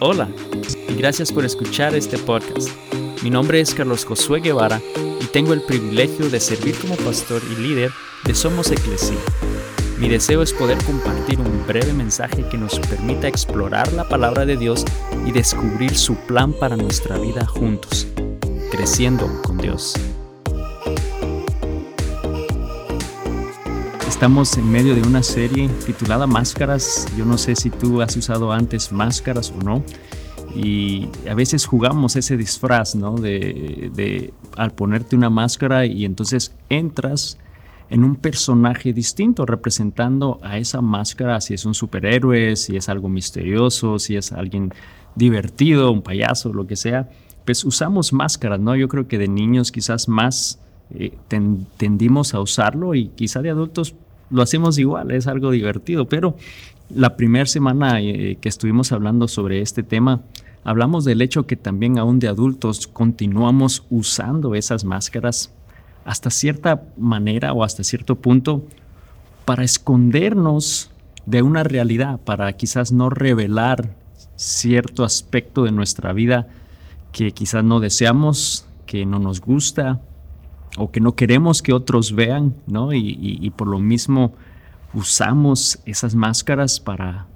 Hola y gracias por escuchar este podcast. Mi nombre es Carlos Josué Guevara y tengo el privilegio de servir como pastor y líder de Somos Eclesia. Mi deseo es poder compartir un breve mensaje que nos permita explorar la palabra de Dios y descubrir su plan para nuestra vida juntos, creciendo con Dios. Estamos en medio de una serie titulada Máscaras. Yo no sé si tú has usado antes máscaras o no. Y a veces jugamos ese disfraz, ¿no? De, al ponerte una máscara y entonces entras en un personaje distinto representando a esa máscara, si es un superhéroe, si es algo misterioso, si es alguien divertido, un payaso, lo que sea, pues usamos máscaras, ¿no? Yo creo que de niños quizás más eh, tendimos a usarlo y quizá de adultos lo hacemos igual, es algo divertido, pero la primera semana eh, que estuvimos hablando sobre este tema, hablamos del hecho que también aún de adultos continuamos usando esas máscaras hasta cierta manera o hasta cierto punto para escondernos de una realidad, para quizás no revelar cierto aspecto de nuestra vida que quizás no deseamos, que no nos gusta, o que no queremos que otros vean, ¿no? Y, por lo mismo usamos esas máscaras para,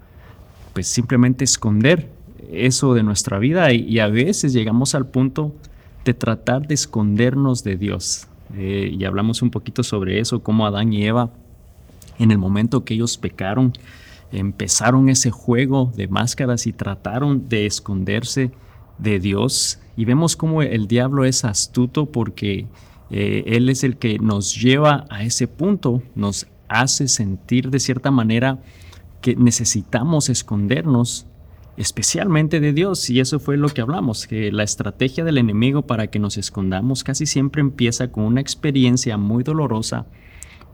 pues simplemente esconder eso de nuestra vida y, a veces llegamos al punto de tratar de escondernos de Dios. Eh, y hablamos un poquito sobre eso, cómo Adán y Eva, en el momento que ellos pecaron, empezaron ese juego de máscaras y trataron de esconderse de Dios. Y vemos cómo el diablo es astuto porque eh, él es el que nos lleva a ese punto, nos hace sentir de cierta manera que necesitamos escondernos especialmente de Dios. Y eso fue lo que hablamos, que la estrategia del enemigo para que nos escondamos casi siempre empieza con una experiencia muy dolorosa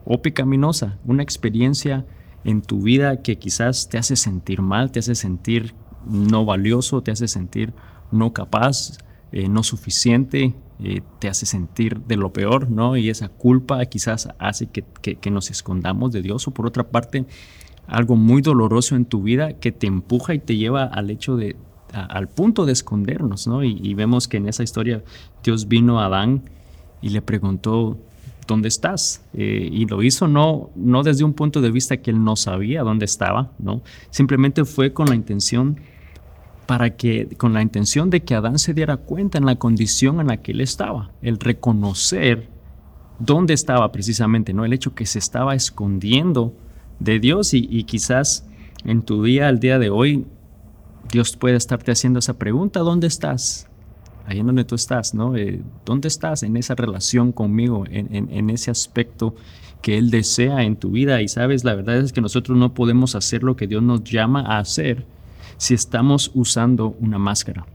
o pecaminosa, una experiencia en tu vida que quizás te hace sentir mal, te hace sentir no valioso, te hace sentir no capaz, eh, no suficiente, eh, te hace sentir de lo peor, ¿no? Y esa culpa quizás hace que, nos escondamos de Dios o por otra parte, algo muy doloroso en tu vida que te empuja y te lleva al hecho de, al punto de escondernos, ¿no? Y, vemos que en esa historia Dios vino a Adán y le preguntó, ¿dónde estás? Eh, y lo hizo no, no desde un punto de vista que él no sabía dónde estaba, ¿no? Simplemente fue con la intención para que, con la intención de que Adán se diera cuenta en la condición en la que él estaba, el reconocer dónde estaba precisamente, ¿no? El hecho que se estaba escondiendo de Dios y, quizás en tu día, al día de hoy, Dios puede estarte haciendo esa pregunta, ¿dónde estás? Ahí en donde tú estás, ¿no? Eh, ¿Dónde estás en esa relación conmigo, en, en ese aspecto que Él desea en tu vida? Y sabes, la verdad es que nosotros no podemos hacer lo que Dios nos llama a hacer si estamos usando una máscara,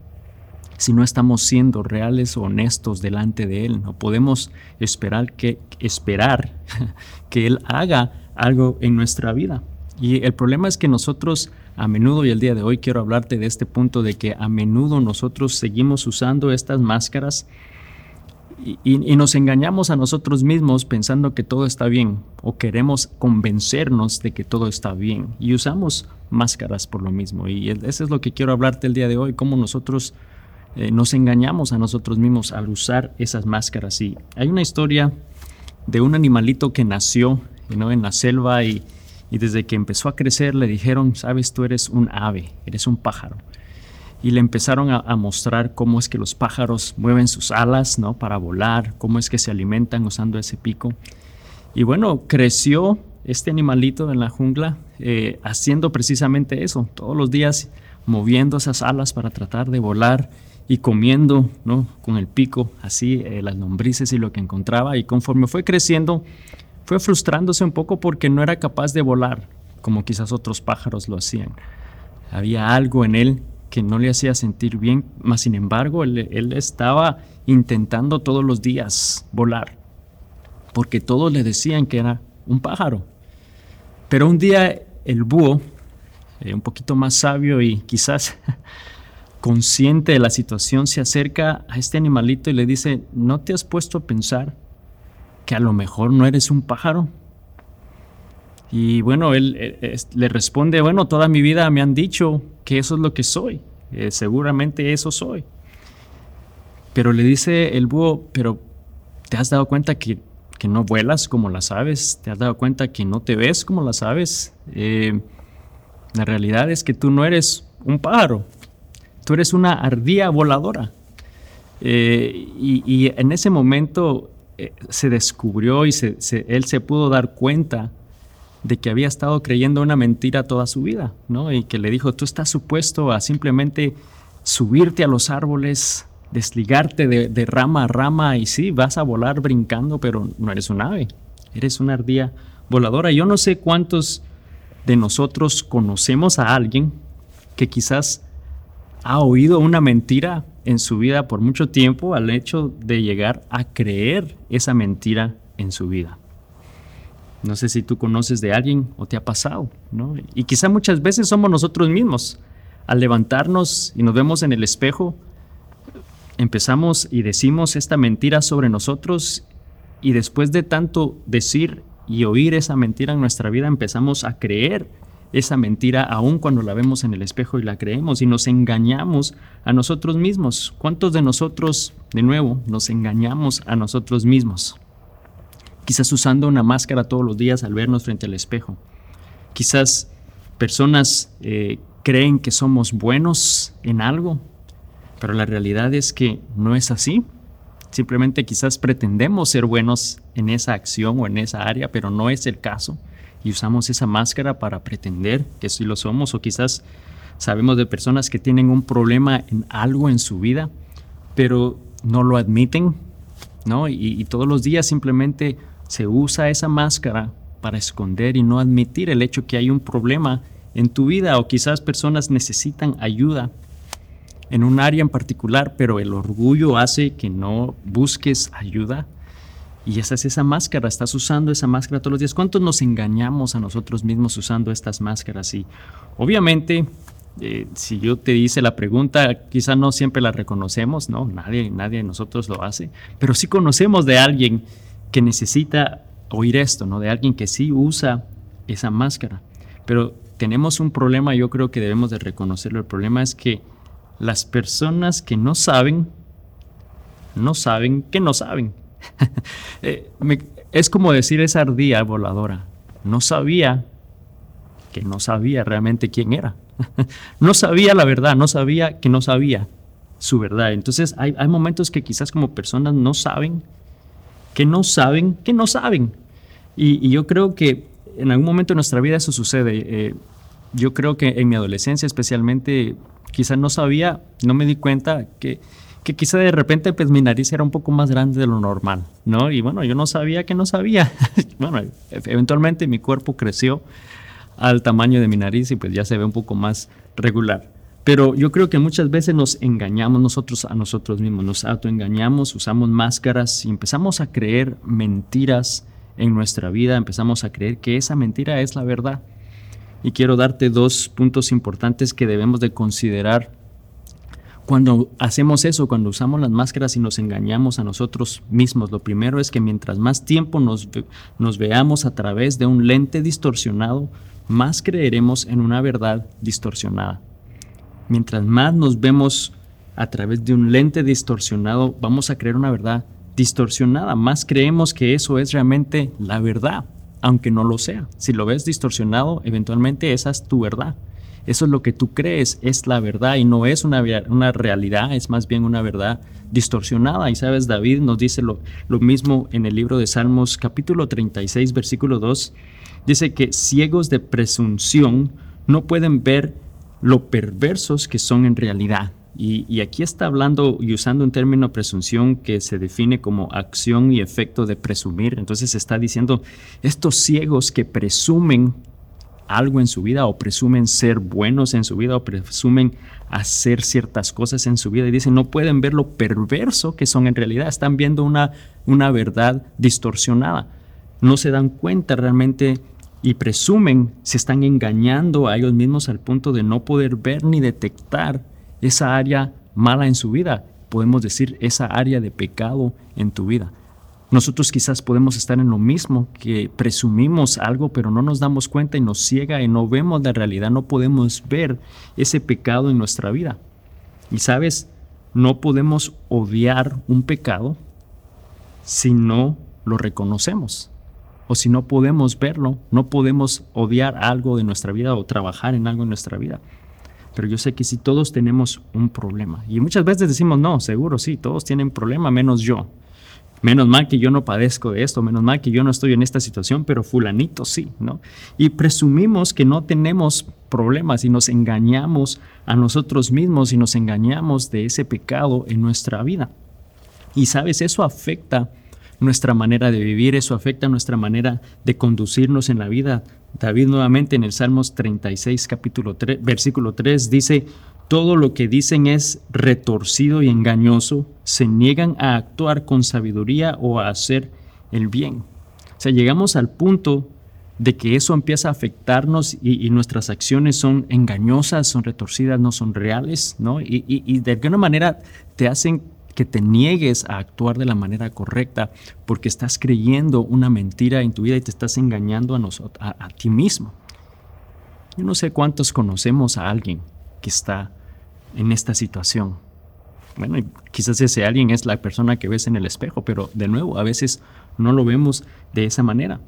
si no estamos siendo reales o honestos delante de Él. No podemos esperar que, esperar que Él haga algo en nuestra vida. Y el problema es que nosotros a menudo, y el día de hoy quiero hablarte de este punto, de que a menudo nosotros seguimos usando estas máscaras y, nos engañamos a nosotros mismos pensando que todo está bien o queremos convencernos de que todo está bien y usamos máscaras por lo mismo. Y eso es lo que quiero hablarte el día de hoy, cómo nosotros eh, nos engañamos a nosotros mismos al usar esas máscaras. Y hay una historia de un animalito que nació ¿no? en la selva y, y desde que empezó a crecer le dijeron, sabes, tú eres un ave, eres un pájaro y le empezaron a, mostrar cómo es que los pájaros mueven sus alas ¿no? para volar, cómo es que se alimentan usando ese pico. Y bueno, creció este animalito en la jungla eh, haciendo precisamente eso, todos los días moviendo esas alas para tratar de volar y comiendo ¿no? con el pico así eh, las lombrices y lo que encontraba. Y conforme fue creciendo, fue frustrándose un poco porque no era capaz de volar como quizás otros pájaros lo hacían. Había algo en él que no le hacía sentir bien, más sin embargo, él, estaba intentando todos los días volar, porque todos le decían que era un pájaro. Pero un día el búho, eh, un poquito más sabio y quizás consciente de la situación, se acerca a este animalito y le dice, ¿no te has puesto a pensar que a lo mejor no eres un pájaro? Y bueno, él, le responde, bueno, toda mi vida me han dicho que eso es lo que soy, eh, seguramente eso soy. Pero le dice el búho, pero ¿te has dado cuenta que, no vuelas como las aves? ¿Te has dado cuenta que no te ves como las aves? Eh, la realidad es que tú no eres un pájaro, tú eres una ardilla voladora. Eh, y, en ese momento se descubrió y él se pudo dar cuenta de que había estado creyendo una mentira toda su vida, ¿no? Y que le dijo, tú estás supuesto a simplemente subirte a los árboles, desligarte de, rama a rama y sí, vas a volar brincando, pero no eres un ave, eres una ardilla voladora. Yo no sé cuántos de nosotros conocemos a alguien que quizás ha oído una mentira en su vida por mucho tiempo al hecho de llegar a creer esa mentira en su vida. No sé si tú conoces de alguien o te ha pasado, ¿no? Y quizá muchas veces somos nosotros mismos. Al levantarnos y nos vemos en el espejo, empezamos y decimos esta mentira sobre nosotros y después de tanto decir y oír esa mentira en nuestra vida, empezamos a creer esa mentira aún cuando la vemos en el espejo y la creemos y nos engañamos a nosotros mismos. ¿Cuántos de nosotros, de nuevo, nos engañamos a nosotros mismos? Quizás usando una máscara todos los días al vernos frente al espejo. Quizás personas eh, creen que somos buenos en algo, pero la realidad es que no es así. Simplemente quizás pretendemos ser buenos en esa acción o en esa área, pero no es el caso. Y usamos esa máscara para pretender que sí lo somos. O quizás sabemos de personas que tienen un problema en algo en su vida, pero no lo admiten, ¿no? y todos los días simplemente se usa esa máscara para esconder y no admitir el hecho que hay un problema en tu vida o quizás personas necesitan ayuda en un área en particular, pero el orgullo hace que no busques ayuda. Y esa es esa máscara, estás usando esa máscara todos los días. ¿Cuántos nos engañamos a nosotros mismos usando estas máscaras? Y obviamente, eh, si yo te hice la pregunta, quizá no siempre la reconocemos, ¿no? Nadie, nadie de nosotros lo hace, pero sí conocemos de alguien que necesita oír esto, ¿no? De alguien que sí usa esa máscara. Pero tenemos un problema, yo creo que debemos de reconocerlo. El problema es que las personas que no saben, no saben que no saben. Eh, es como decir esa ardilla voladora. No sabía que no sabía realmente quién era. no sabía la verdad, no sabía que no sabía su verdad. Entonces hay, hay momentos que quizás como personas no saben que no saben que no saben. Y, yo creo que en algún momento de nuestra vida eso sucede. Eh, yo creo que en mi adolescencia especialmente quizás no sabía, no me di cuenta que, que quizá de repente pues mi nariz era un poco más grande de lo normal, ¿no? Y bueno, yo no sabía que no sabía. bueno, eventualmente mi cuerpo creció al tamaño de mi nariz y pues ya se ve un poco más regular. Pero yo creo que muchas veces nos engañamos nosotros a nosotros mismos, nos autoengañamos, usamos máscaras y empezamos a creer mentiras en nuestra vida, empezamos a creer que esa mentira es la verdad. Y quiero darte dos puntos importantes que debemos de considerar cuando hacemos eso, cuando usamos las máscaras y nos engañamos a nosotros mismos. Lo primero es que mientras más tiempo nos, nos veamos a través de un lente distorsionado, más creeremos en una verdad distorsionada. Mientras más nos vemos a través de un lente distorsionado, vamos a creer una verdad distorsionada. Más creemos que eso es realmente la verdad, aunque no lo sea. Si lo ves distorsionado, eventualmente esa es tu verdad. Eso es lo que tú crees, es la verdad y no es una, una realidad, es más bien una verdad distorsionada. Y sabes, David nos dice lo, lo mismo en el libro de Salmos capítulo 36, versículo 2. Dice que ciegos de presunción no pueden ver lo perversos que son en realidad. Y, aquí está hablando y usando un término presunción que se define como acción y efecto de presumir. Entonces está diciendo, estos ciegos que presumen algo en su vida o presumen ser buenos en su vida o presumen hacer ciertas cosas en su vida y dicen no pueden ver lo perverso que son en realidad, están viendo una, una verdad distorsionada. No se dan cuenta realmente y presumen se están engañando a ellos mismos al punto de no poder ver ni detectar esa área mala en su vida. Podemos decir esa área de pecado en tu vida. Nosotros quizás podemos estar en lo mismo, que presumimos algo, pero no nos damos cuenta y nos ciega y no vemos la realidad, no podemos ver ese pecado en nuestra vida. Y sabes, no podemos odiar un pecado si no lo reconocemos. O si no podemos verlo, no podemos odiar algo de nuestra vida o trabajar en algo en nuestra vida. Pero yo sé que si todos tenemos un problema, y muchas veces decimos, no, seguro sí, todos tienen problema menos yo. Menos mal que yo no padezco de esto, menos mal que yo no estoy en esta situación, pero fulanito sí, ¿no? Y presumimos que no tenemos problemas y nos engañamos a nosotros mismos y nos engañamos de ese pecado en nuestra vida. Y sabes, eso afecta nuestra manera de vivir, eso afecta nuestra manera de conducirnos en la vida. David nuevamente en el Salmos 36, capítulo 3, versículo 3 dice, todo lo que dicen es retorcido y engañoso, se niegan a actuar con sabiduría o a hacer el bien. O sea, llegamos al punto de que eso empieza a afectarnos y, nuestras acciones son engañosas, son retorcidas, no son reales, ¿no? Y, y, de alguna manera te hacen que te niegues a actuar de la manera correcta porque estás creyendo una mentira en tu vida y te estás engañando a, a, ti mismo. Yo no sé cuántos conocemos a alguien que está en esta situación. Bueno, quizás ese alguien es la persona que ves en el espejo, pero de nuevo, a veces no lo vemos de esa manera.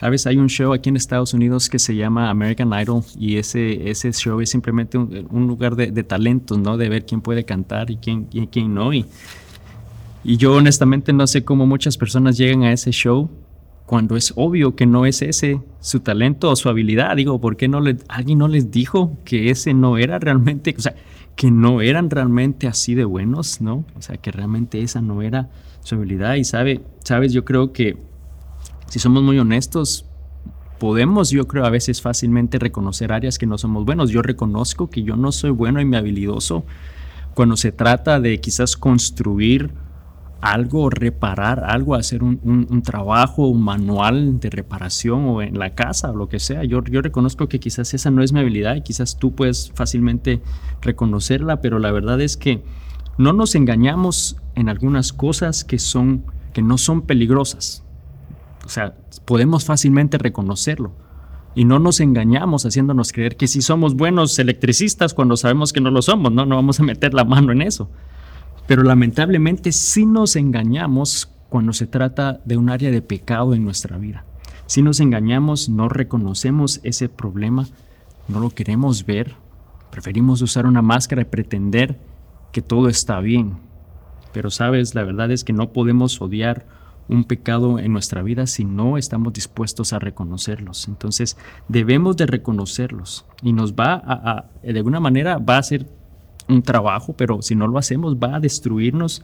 A veces hay un show aquí en Estados Unidos que se llama American Idol y ese, ese show es simplemente un, lugar de, de, talentos, ¿no? De ver quién puede cantar y quién, y quién no. Y, y yo honestamente no sé cómo muchas personas llegan a ese show cuando es obvio que no es ese su talento o su habilidad. Digo, ¿por qué no le, alguien no les dijo que ese no era realmente, o sea, que no eran realmente así de buenos, ¿no? O sea, que realmente esa no era su habilidad. Y sabe, sabes, yo creo que si somos muy honestos, podemos, yo creo, a veces fácilmente reconocer áreas que no somos buenos. Yo reconozco que yo no soy bueno y me habilidoso cuando se trata de quizás construir algo, reparar algo, hacer un, trabajo, manual de reparación o en la casa o lo que sea. Yo, yo reconozco que quizás esa no es mi habilidad y quizás tú puedes fácilmente reconocerla, pero la verdad es que no nos engañamos en algunas cosas que, son, que no son peligrosas. O sea, podemos fácilmente reconocerlo. Y no nos engañamos haciéndonos creer que si somos buenos electricistas cuando sabemos que no lo somos, no, no vamos a meter la mano en eso. Pero lamentablemente sí nos engañamos cuando se trata de un área de pecado en nuestra vida. Si nos engañamos, no reconocemos ese problema, no lo queremos ver, preferimos usar una máscara y pretender que todo está bien. Pero sabes, la verdad es que no podemos odiar un pecado en nuestra vida si no estamos dispuestos a reconocerlos. Entonces debemos de reconocerlos y nos va a, de alguna manera va a ser un trabajo, pero si no lo hacemos va a destruirnos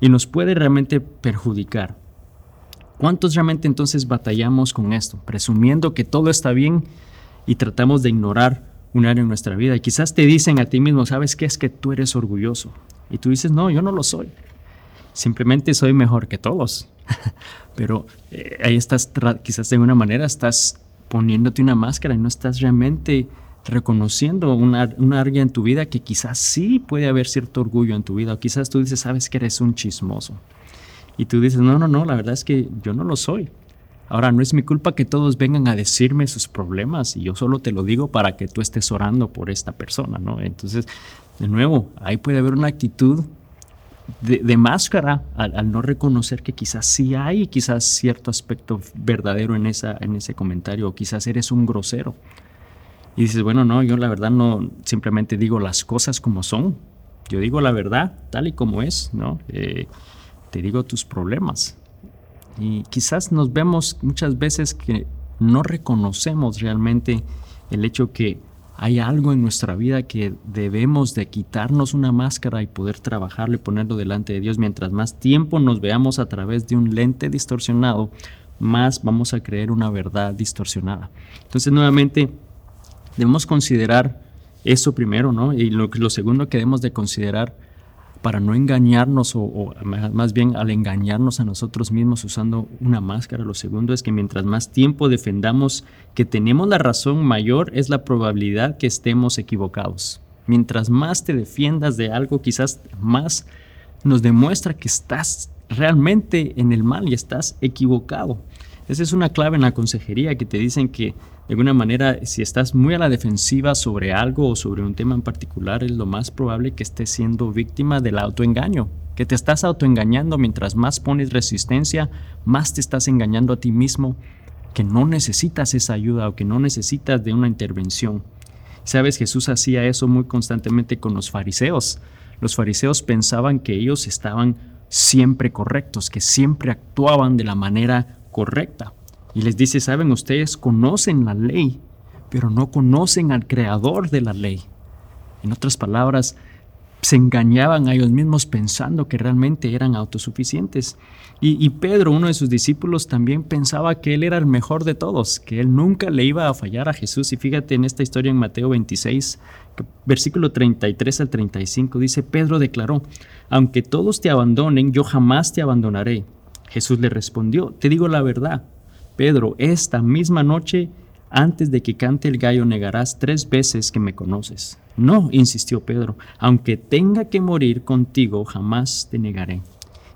y nos puede realmente perjudicar. ¿Cuántos realmente entonces batallamos con esto, presumiendo que todo está bien y tratamos de ignorar un área en nuestra vida? Y quizás te dicen a ti mismo, ¿sabes qué? Es que tú eres orgulloso. Y tú dices, no, yo no lo soy. Simplemente soy mejor que todos. Pero eh, ahí estás, quizás de alguna manera estás poniéndote una máscara y no estás realmente reconociendo una, una, área en tu vida que quizás sí puede haber cierto orgullo en tu vida, o quizás tú dices, sabes que eres un chismoso. Y tú dices, no, no, no, la verdad es que yo no lo soy. Ahora, no es mi culpa que todos vengan a decirme sus problemas y yo solo te lo digo para que tú estés orando por esta persona, ¿no? Entonces, de nuevo, ahí puede haber una actitud de, máscara al, al, no reconocer que quizás sí hay quizás cierto aspecto verdadero en, esa, en ese comentario, o quizás eres un grosero. Y dices, bueno, no, yo la verdad no simplemente digo las cosas como son. Yo digo la verdad tal y como es, ¿no? Eh, te digo tus problemas. Y quizás nos vemos muchas veces que no reconocemos realmente el hecho que hay algo en nuestra vida que debemos de quitarnos una máscara y poder trabajarlo y ponerlo delante de Dios. Mientras más tiempo nos veamos a través de un lente distorsionado, más vamos a creer una verdad distorsionada. Entonces, nuevamente, Debemos considerar eso primero, ¿no? Y lo, lo segundo que debemos de considerar para no engañarnos o, más bien al engañarnos a nosotros mismos usando una máscara, lo segundo es que mientras más tiempo defendamos que tenemos la razón mayor es la probabilidad que estemos equivocados. Mientras más te defiendas de algo, quizás más nos demuestra que estás realmente en el mal y estás equivocado. Esa es una clave en la consejería que te dicen que de alguna manera si estás muy a la defensiva sobre algo o sobre un tema en particular es lo más probable que estés siendo víctima del autoengaño, que te estás autoengañando mientras más pones resistencia, más te estás engañando a ti mismo, que no necesitas esa ayuda o que no necesitas de una intervención. Sabes, Jesús hacía eso muy constantemente con los fariseos. Los fariseos pensaban que ellos estaban siempre correctos, que siempre actuaban de la manera correcta. Y les dice, saben, ustedes conocen la ley, pero no conocen al creador de la ley. En otras palabras, se engañaban a ellos mismos pensando que realmente eran autosuficientes. Y, Pedro, uno de sus discípulos, también pensaba que él era el mejor de todos, que él nunca le iba a fallar a Jesús. Y fíjate en esta historia en Mateo 26, versículo 33 al 35, dice, Pedro declaró, aunque todos te abandonen, yo jamás te abandonaré. Jesús le respondió, te digo la verdad, Pedro, esta misma noche, antes de que cante el gallo, negarás tres veces que me conoces. No, insistió Pedro, aunque tenga que morir contigo, jamás te negaré.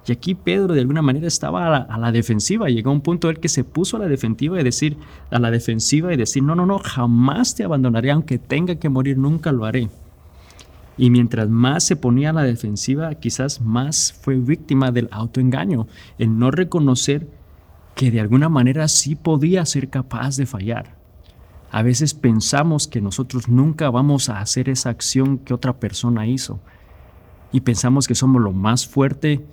Y aquí Pedro de alguna manera estaba a la, defensiva. Llegó un punto él que se puso a la defensiva y decir, a la defensiva y decir, no, no, no, jamás te abandonaré, aunque tenga que morir, nunca lo haré. Y mientras más se ponía a la defensiva, quizás más fue víctima del autoengaño, el no reconocer que de alguna manera sí podía ser capaz de fallar. A veces pensamos que nosotros nunca vamos a hacer esa acción que otra persona hizo. Y pensamos que somos lo más fuerte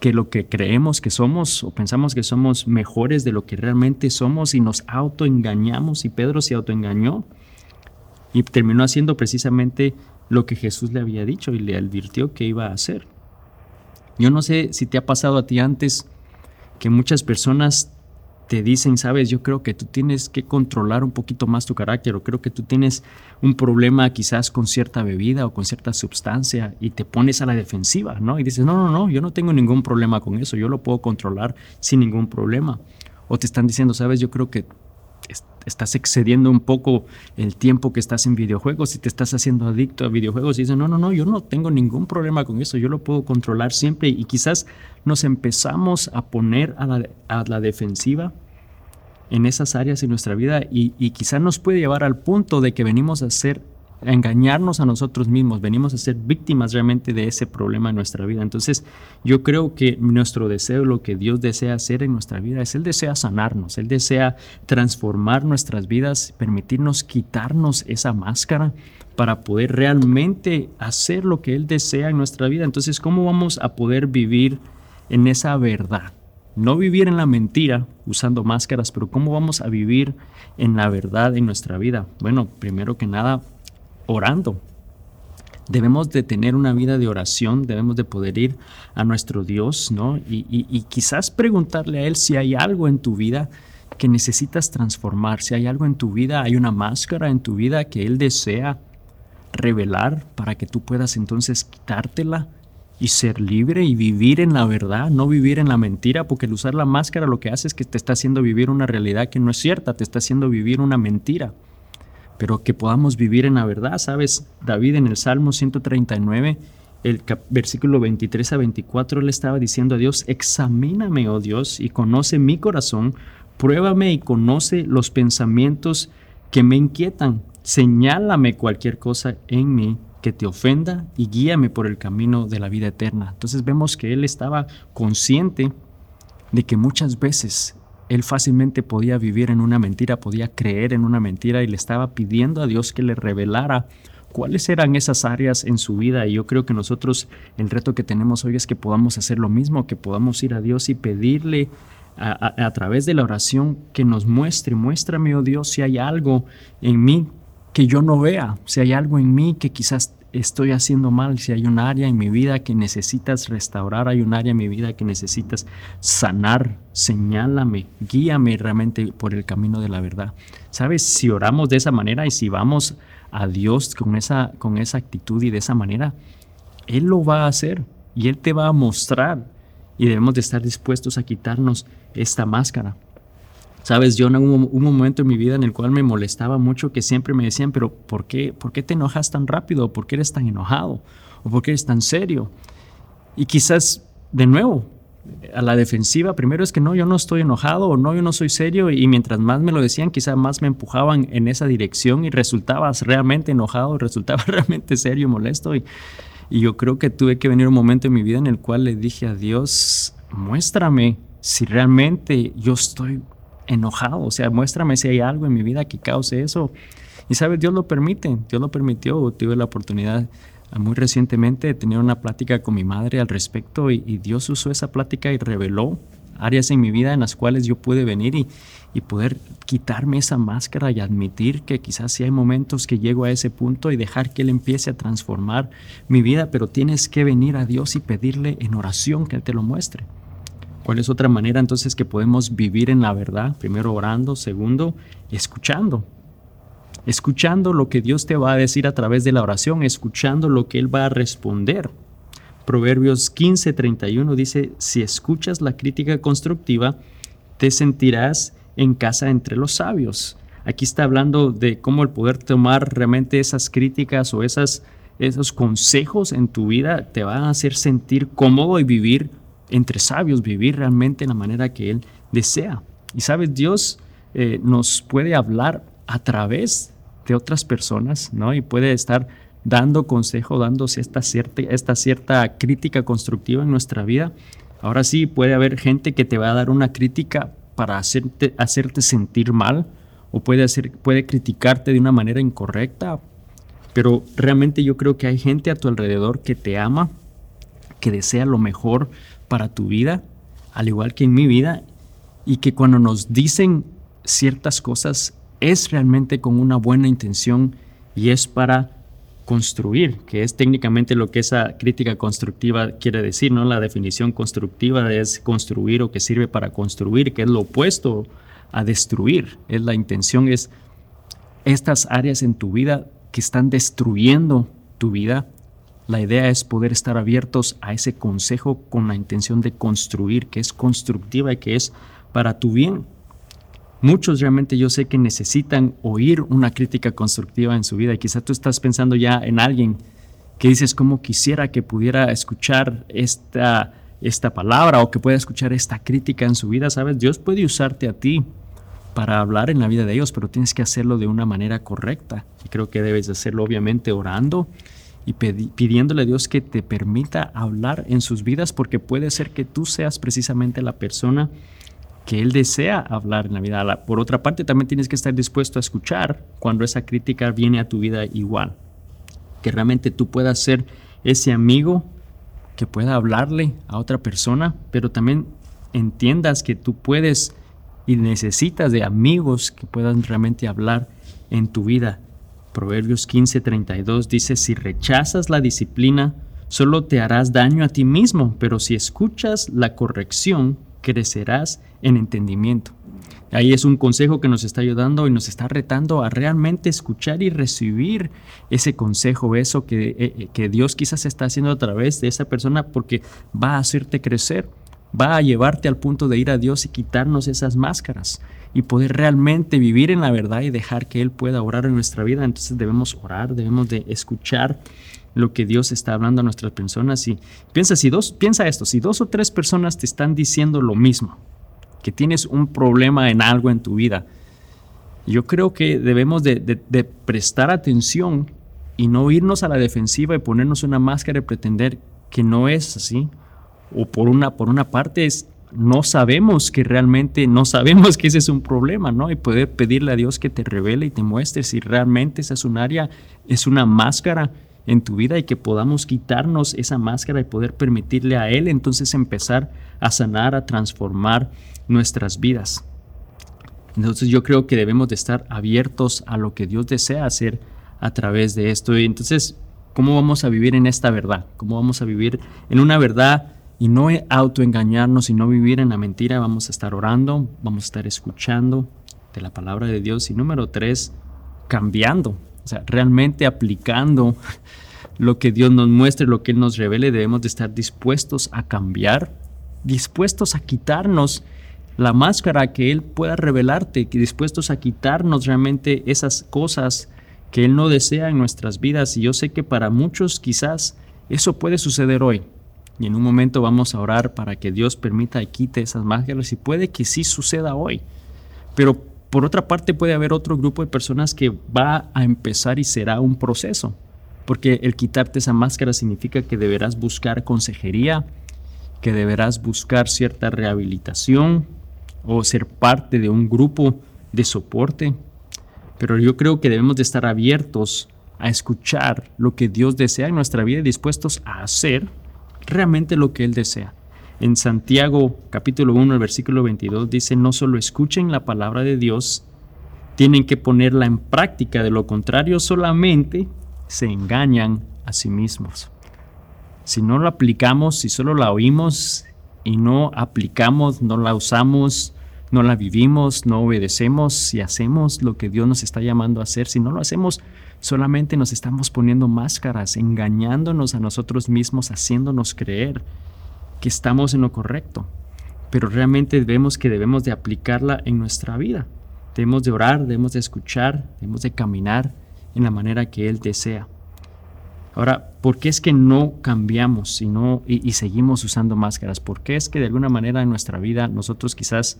que lo que creemos que somos o pensamos que somos mejores de lo que realmente somos y nos autoengañamos y Pedro se autoengañó y terminó haciendo precisamente lo que Jesús le había dicho y le advirtió que iba a hacer. Yo no sé si te ha pasado a ti antes que muchas personas te dicen, sabes, yo creo que tú tienes que controlar un poquito más tu carácter o creo que tú tienes un problema quizás con cierta bebida o con cierta sustancia y te pones a la defensiva, ¿no? Y dices, no, no, no, yo no tengo ningún problema con eso, yo lo puedo controlar sin ningún problema. O te están diciendo, sabes, yo creo que estás excediendo un poco el tiempo que estás en videojuegos y te estás haciendo adicto a videojuegos y dices, no, no, no, yo no tengo ningún problema con eso, yo lo puedo controlar siempre y quizás nos empezamos a poner a la, a la defensiva en esas áreas en nuestra vida y, y quizás nos puede llevar al punto de que venimos a ser engañarnos a nosotros mismos, venimos a ser víctimas realmente de ese problema en nuestra vida. Entonces, yo creo que nuestro deseo, lo que Dios desea hacer en nuestra vida, es Él desea sanarnos, Él desea transformar nuestras vidas, permitirnos quitarnos esa máscara para poder realmente hacer lo que Él desea en nuestra vida. Entonces, ¿cómo vamos a poder vivir en esa verdad? No vivir en la mentira usando máscaras, pero ¿cómo vamos a vivir en la verdad en nuestra vida? Bueno, primero que nada, orando. Debemos de tener una vida de oración, debemos de poder ir a nuestro Dios, ¿no? Y, quizás preguntarle a Él si hay algo en tu vida que necesitas transformar, si hay algo en tu vida, hay una máscara en tu vida que Él desea revelar para que tú puedas entonces quitártela y ser libre y vivir en la verdad, no vivir en la mentira, porque el usar la máscara lo que hace es que te está haciendo vivir una realidad que no es cierta, te está haciendo vivir una mentira pero que podamos vivir en la verdad. Sabes, David en el Salmo 139, el versículo 23 a 24, le estaba diciendo a Dios, examíname, oh Dios, y conoce mi corazón, pruébame y conoce los pensamientos que me inquietan, señálame cualquier cosa en mí que te ofenda y guíame por el camino de la vida eterna. Entonces vemos que él estaba consciente de que muchas veces él fácilmente podía vivir en una mentira, podía creer en una mentira y le estaba pidiendo a Dios que le revelara cuáles eran esas áreas en su vida. Y yo creo que nosotros el reto que tenemos hoy es que podamos hacer lo mismo, que podamos ir a Dios y pedirle a, través de la oración que nos muestre, muéstrame, oh Dios, si hay algo en mí que yo no vea, si hay algo en mí que quizás estoy haciendo mal, si hay un área en mi vida que necesitas restaurar, hay un área en mi vida que necesitas sanar, señálame, guíame realmente por el camino de la verdad. ¿Sabes? Si oramos de esa manera y si vamos a Dios con esa, con esa actitud y de esa manera, Él lo va a hacer y Él te va a mostrar y debemos de estar dispuestos a quitarnos esta máscara. Sabes, yo en un, un, momento en mi vida en el cual me molestaba mucho que siempre me decían, pero ¿por qué, ¿por qué te enojas tan rápido? ¿Por qué eres tan enojado? ¿O por qué eres tan serio? Y quizás, de nuevo, a la defensiva, primero es que no, yo no estoy enojado o no, yo no soy serio y mientras más me lo decían, quizá más me empujaban en esa dirección y resultabas realmente enojado, resultaba realmente serio molesto y, y yo creo que tuve que venir un momento en mi vida en el cual le dije a Dios, muéstrame si realmente yo estoy enojado, o sea, muéstrame si hay algo en mi vida que cause eso. Y sabes, Dios lo permite, Dios lo permitió, tuve la oportunidad muy recientemente de tener una plática con mi madre al respecto y, Dios usó esa plática y reveló áreas en mi vida en las cuales yo pude venir y, y, poder quitarme esa máscara y admitir que quizás sí hay momentos que llego a ese punto y dejar que Él empiece a transformar mi vida, pero tienes que venir a Dios y pedirle en oración que Él te lo muestre. ¿Cuál es otra manera entonces que podemos vivir en la verdad? Primero orando, segundo, escuchando escuchando lo que Dios te va a decir a través de la oración, escuchando lo que Él va a responder. Proverbios 15:31 dice, si escuchas la crítica constructiva, te sentirás en casa entre los sabios. Aquí está hablando de cómo el poder tomar realmente esas críticas o esas, esos consejos en tu vida te van a hacer sentir cómodo y vivir entre sabios, vivir realmente en la manera que Él desea. Y sabes, Dios eh, nos puede hablar a través de otras personas, ¿no? Y puede estar dando consejo, dándose esta cierta, esta cierta crítica constructiva en nuestra vida. Ahora sí, puede haber gente que te va a dar una crítica para hacerte, hacerte sentir mal o puede, hacer, puede criticarte de una manera incorrecta, pero realmente yo creo que hay gente a tu alrededor que te ama, que desea lo mejor para tu vida, al igual que en mi vida, y que cuando nos dicen ciertas cosas es realmente con una buena intención y es para construir, que es técnicamente lo que esa crítica constructiva quiere decir, ¿no? La definición constructiva es construir o que sirve para construir, que es lo opuesto a destruir. Es la intención es estas áreas en tu vida que están destruyendo tu vida. La idea es poder estar abiertos a ese consejo con la intención de construir, que es constructiva y que es para tu bien. Muchos realmente yo sé que necesitan oír una crítica constructiva en su vida y quizá tú estás pensando ya en alguien que dices cómo quisiera que pudiera escuchar esta, esta palabra o que pueda escuchar esta crítica en su vida, ¿sabes? Dios puede usarte a ti para hablar en la vida de ellos, pero tienes que hacerlo de una manera correcta. Y creo que debes hacerlo obviamente orando y pidiéndole a Dios que te permita hablar en sus vidas, porque puede ser que tú seas precisamente la persona que Él desea hablar en la vida. Por otra parte, también tienes que estar dispuesto a escuchar cuando esa crítica viene a tu vida igual. Que realmente tú puedas ser ese amigo que pueda hablarle a otra persona, pero también entiendas que tú puedes y necesitas de amigos que puedan realmente hablar en tu vida. Proverbios 15:32 dice, si rechazas la disciplina, solo te harás daño a ti mismo, pero si escuchas la corrección, crecerás en entendimiento. Ahí es un consejo que nos está ayudando y nos está retando a realmente escuchar y recibir ese consejo, eso que, eh, eh, que Dios quizás está haciendo a través de esa persona porque va a hacerte crecer, va a llevarte al punto de ir a Dios y quitarnos esas máscaras y poder realmente vivir en la verdad y dejar que Él pueda orar en nuestra vida. Entonces debemos orar, debemos de escuchar lo que Dios está hablando a nuestras personas. Y piensa, si dos, piensa esto, si dos o tres personas te están diciendo lo mismo, que tienes un problema en algo en tu vida, yo creo que debemos de, prestar atención y no irnos a la defensiva y ponernos una máscara y pretender que no es así. O por una, por una parte es, no sabemos que realmente, no sabemos que ese es un problema, ¿no? Y poder pedirle a Dios que te revele y te muestre si realmente esa es un área, es una máscara en tu vida y que podamos quitarnos esa máscara y poder permitirle a Él entonces empezar a sanar, a transformar nuestras vidas. Entonces yo creo que debemos de estar abiertos a lo que Dios desea hacer a través de esto. Y entonces, ¿cómo vamos a vivir en esta verdad? ¿Cómo vamos a vivir en una verdad y no autoengañarnos y no vivir en la mentira? Vamos a estar orando, vamos a estar escuchando de la palabra de Dios. Y número tres, cambiando o sea, realmente aplicando lo que Dios nos muestre, lo que Él nos revele, debemos de estar dispuestos a cambiar, dispuestos a quitarnos la máscara que Él pueda revelarte, dispuestos a quitarnos realmente esas cosas que Él no desea en nuestras vidas. Y yo sé que para muchos quizás eso puede suceder hoy. Y en un momento vamos a orar para que Dios permita y quite esas máscaras y puede que sí suceda hoy. Pero por otra parte puede haber otro grupo de personas que va a empezar y será un proceso. Porque el quitarte esa máscara significa que deberás buscar consejería, que deberás buscar cierta rehabilitación o ser parte de un grupo de soporte. Pero yo creo que debemos de estar abiertos a escuchar lo que Dios desea en nuestra vida y dispuestos a hacer realmente lo que Él desea. En Santiago capítulo 1, el versículo 22 dice, no solo escuchen la palabra de Dios, tienen que ponerla en práctica, de lo contrario solamente se engañan a sí mismos. Si no lo aplicamos, si solo la oímos y no aplicamos, no la usamos, no la vivimos, no obedecemos y hacemos lo que Dios nos está llamando a hacer, si no lo hacemos, solamente nos estamos poniendo máscaras, engañándonos a nosotros mismos, haciéndonos creer que estamos en lo correcto. Pero realmente vemos que debemos de aplicarla en nuestra vida. Debemos de orar, debemos de escuchar, debemos de caminar en la manera que Él desea. Ahora, ¿por qué es que no cambiamos y, y, y seguimos usando máscaras? ¿Por qué es que de alguna manera en nuestra vida nosotros quizás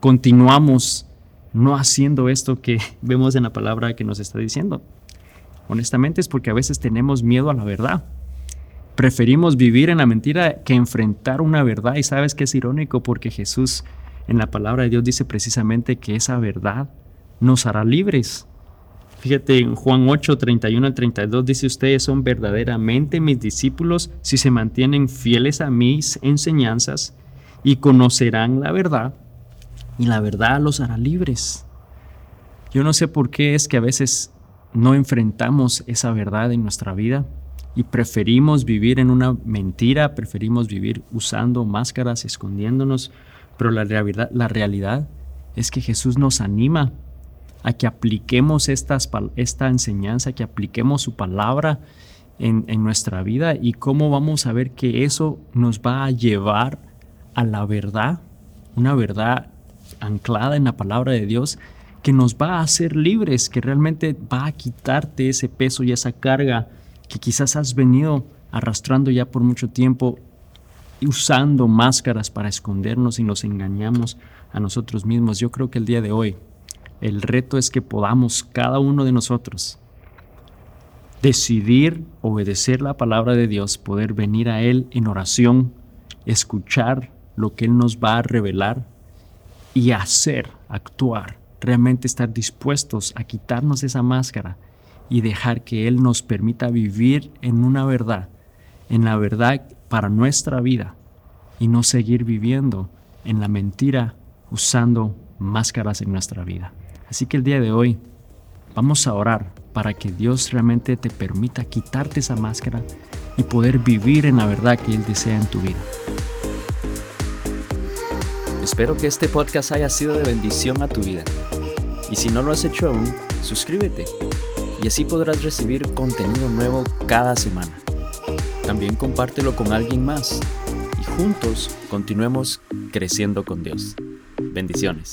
continuamos no haciendo esto que vemos en la palabra que nos está diciendo. Honestamente es porque a veces tenemos miedo a la verdad. Preferimos vivir en la mentira que enfrentar una verdad. Y sabes que es irónico porque Jesús en la palabra de Dios dice precisamente que esa verdad nos hará libres. Fíjate en Juan 8, 31 al 32 dice ustedes son verdaderamente mis discípulos si se mantienen fieles a mis enseñanzas y conocerán la verdad y la verdad los hará libres. Yo no sé por qué es que a veces no enfrentamos esa verdad en nuestra vida y preferimos vivir en una mentira, preferimos vivir usando máscaras, escondiéndonos, pero la realidad, la realidad es que Jesús nos anima a que apliquemos esta enseñanza, que apliquemos su palabra en nuestra vida y cómo vamos a ver que eso nos va a llevar a la verdad, una verdad anclada en la palabra de Dios que nos va a hacer libres, que realmente va a quitarte ese peso y esa carga que quizás has venido arrastrando ya por mucho tiempo usando máscaras para escondernos y nos engañamos a nosotros mismos. Yo creo que el día de hoy el reto es que podamos cada uno de nosotros decidir obedecer la palabra de Dios, poder venir a Él en oración, escuchar lo que Él nos va a revelar y hacer, actuar, realmente estar dispuestos a quitarnos esa máscara y dejar que Él nos permita vivir en una verdad, en la verdad para nuestra vida y no seguir viviendo en la mentira usando máscaras en nuestra vida. Así que el día de hoy vamos a orar para que Dios realmente te permita quitarte esa máscara y poder vivir en la verdad que Él desea en tu vida. Espero que este podcast haya sido de bendición a tu vida. Y si no lo has hecho aún, suscríbete y así podrás recibir contenido nuevo cada semana. También compártelo con alguien más y juntos continuemos creciendo con Dios. Bendiciones.